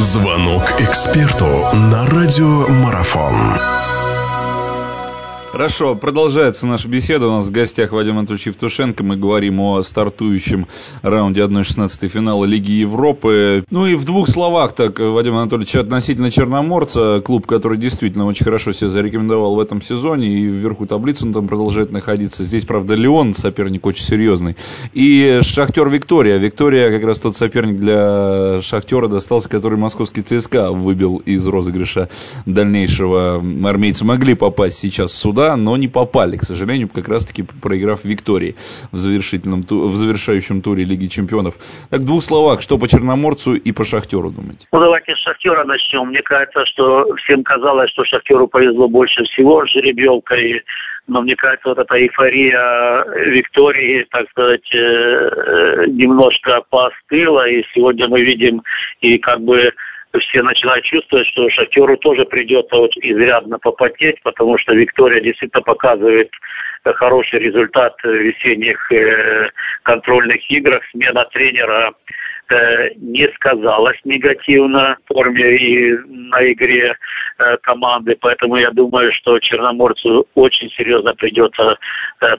Звонок эксперту на радиомарафон. Хорошо, продолжается наша беседа. У нас в гостях Вадим Анатольевич Евтушенко. Мы говорим о стартующем раунде 1-16 финала Лиги Европы. Ну и в двух словах, так, Вадим Анатольевич, относительно Черноморца, клуб, который действительно очень хорошо себя зарекомендовал в этом сезоне, и вверху таблицы он там продолжает находиться. Здесь, правда, Леон, соперник очень серьезный. И Шахтер Виктория. Виктория как раз тот соперник для Шахтера достался, который московский ЦСКА выбил из розыгрыша дальнейшего. Армейцы могли попасть сейчас сюда сюда, но не попали, к сожалению, как раз-таки проиграв Виктории в, завершительном, в завершающем туре Лиги Чемпионов. Так, в двух словах, что по Черноморцу и по Шахтеру думаете? Ну, давайте с Шахтера начнем. Мне кажется, что всем казалось, что Шахтеру повезло больше всего с жеребьевкой, но мне кажется, вот эта эйфория Виктории, так сказать, э, э, немножко поостыла, и сегодня мы видим и как бы все начинают чувствовать, что Шахтеру тоже придется очень изрядно попотеть, потому что Виктория действительно показывает э, хороший результат в весенних э, контрольных играх. Смена тренера э, не сказалась негативно в форме и на игре команды, поэтому я думаю, что Черноморцу очень серьезно придется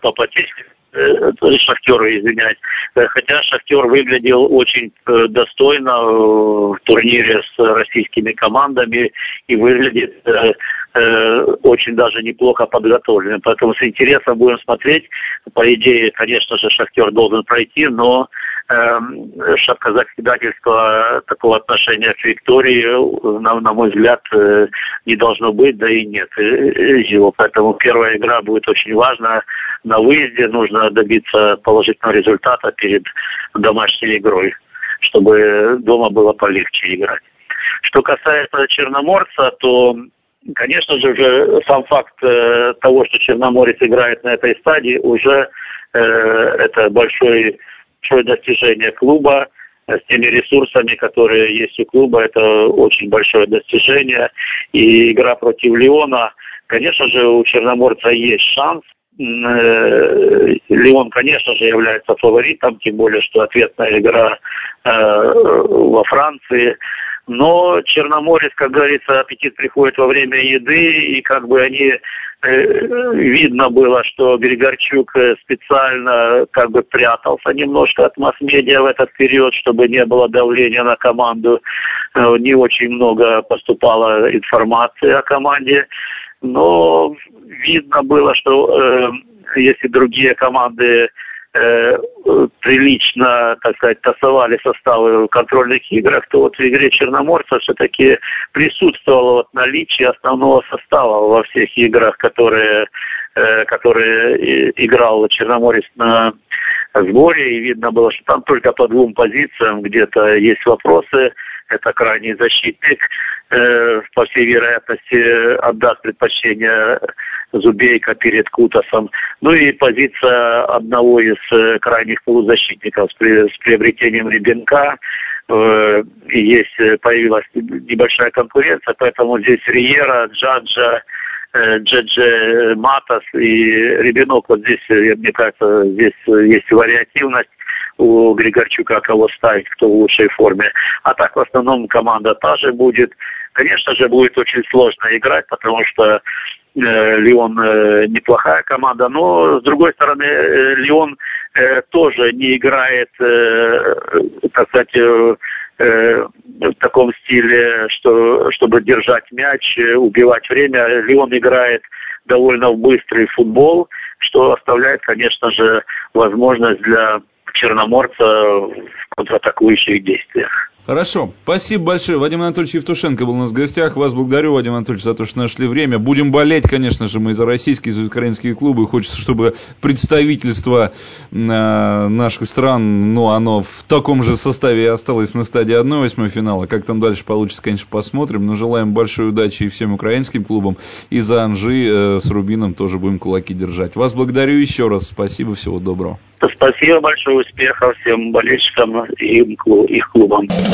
попотеть Э, Шахтеру, извиняюсь. Э, хотя Шахтер выглядел очень э, достойно в турнире с российскими командами и выглядит очень даже неплохо подготовленным. Поэтому с интересом будем смотреть. По идее, конечно же, Шахтер должен пройти, но шапка закидательства такого отношения к Виктории, на, на мой взгляд, э, не должно быть, да и нет его. Поэтому первая игра будет очень важна. На выезде нужно добиться положительного результата перед домашней игрой, чтобы дома было полегче играть. Что касается Черноморца, то Конечно же, уже сам факт э, того, что Черноморец играет на этой стадии, уже э, это большое достижение клуба э, с теми ресурсами, которые есть у клуба, это очень большое достижение. И игра против Леона, конечно же, у Черноморца есть шанс. Э, Леон, конечно же, является фаворитом, тем более, что ответная игра э, во Франции. Но Черноморец, как говорится, аппетит приходит во время еды, и как бы они э, видно было, что Григорчук э, специально как бы прятался немножко от масс-медиа в этот период, чтобы не было давления на команду. Э, не очень много поступало информации о команде, но видно было, что э, если другие команды э, прилично, так сказать, тасовали составы в контрольных играх, то вот в игре Черноморца все-таки присутствовало вот наличие основного состава во всех играх, которые, э, которые играл Черноморец на сборе, и видно было, что там только по двум позициям где-то есть вопросы. Это крайний защитник, э, по всей вероятности, отдаст предпочтение Зубейка перед Кутасом. Ну и позиция одного из э, крайних полузащитников с, при, с приобретением Ребенка. Э, есть, э, появилась небольшая конкуренция, поэтому здесь Риера, Джаджа, э, Джеджи Матас и Ребенок. Вот здесь, э, мне кажется, здесь есть вариативность у Григорчука, кого ставить, кто в лучшей форме. А так в основном команда та же будет. Конечно же, будет очень сложно играть, потому что Э, Лион э, неплохая команда, но с другой стороны э, Лион тоже не играет, так сказать, в таком стиле, что, чтобы держать мяч, убивать время. Лион играет довольно быстрый футбол, что оставляет, конечно же, возможность для Черноморца в контратакующих действиях. Хорошо. Спасибо большое. Вадим Анатольевич Евтушенко был у нас в гостях. Вас благодарю, Вадим Анатольевич, за то, что нашли время. Будем болеть, конечно же, мы за российские, за украинские клубы. Хочется, чтобы представительство э, наших стран, ну, оно в таком же составе и осталось на стадии 1-8 финала. Как там дальше получится, конечно, посмотрим. Но желаем большой удачи и всем украинским клубам. И за Анжи э, с Рубином тоже будем кулаки держать. Вас благодарю еще раз. Спасибо, всего доброго. Спасибо большое, успехов всем болельщикам и их клубам.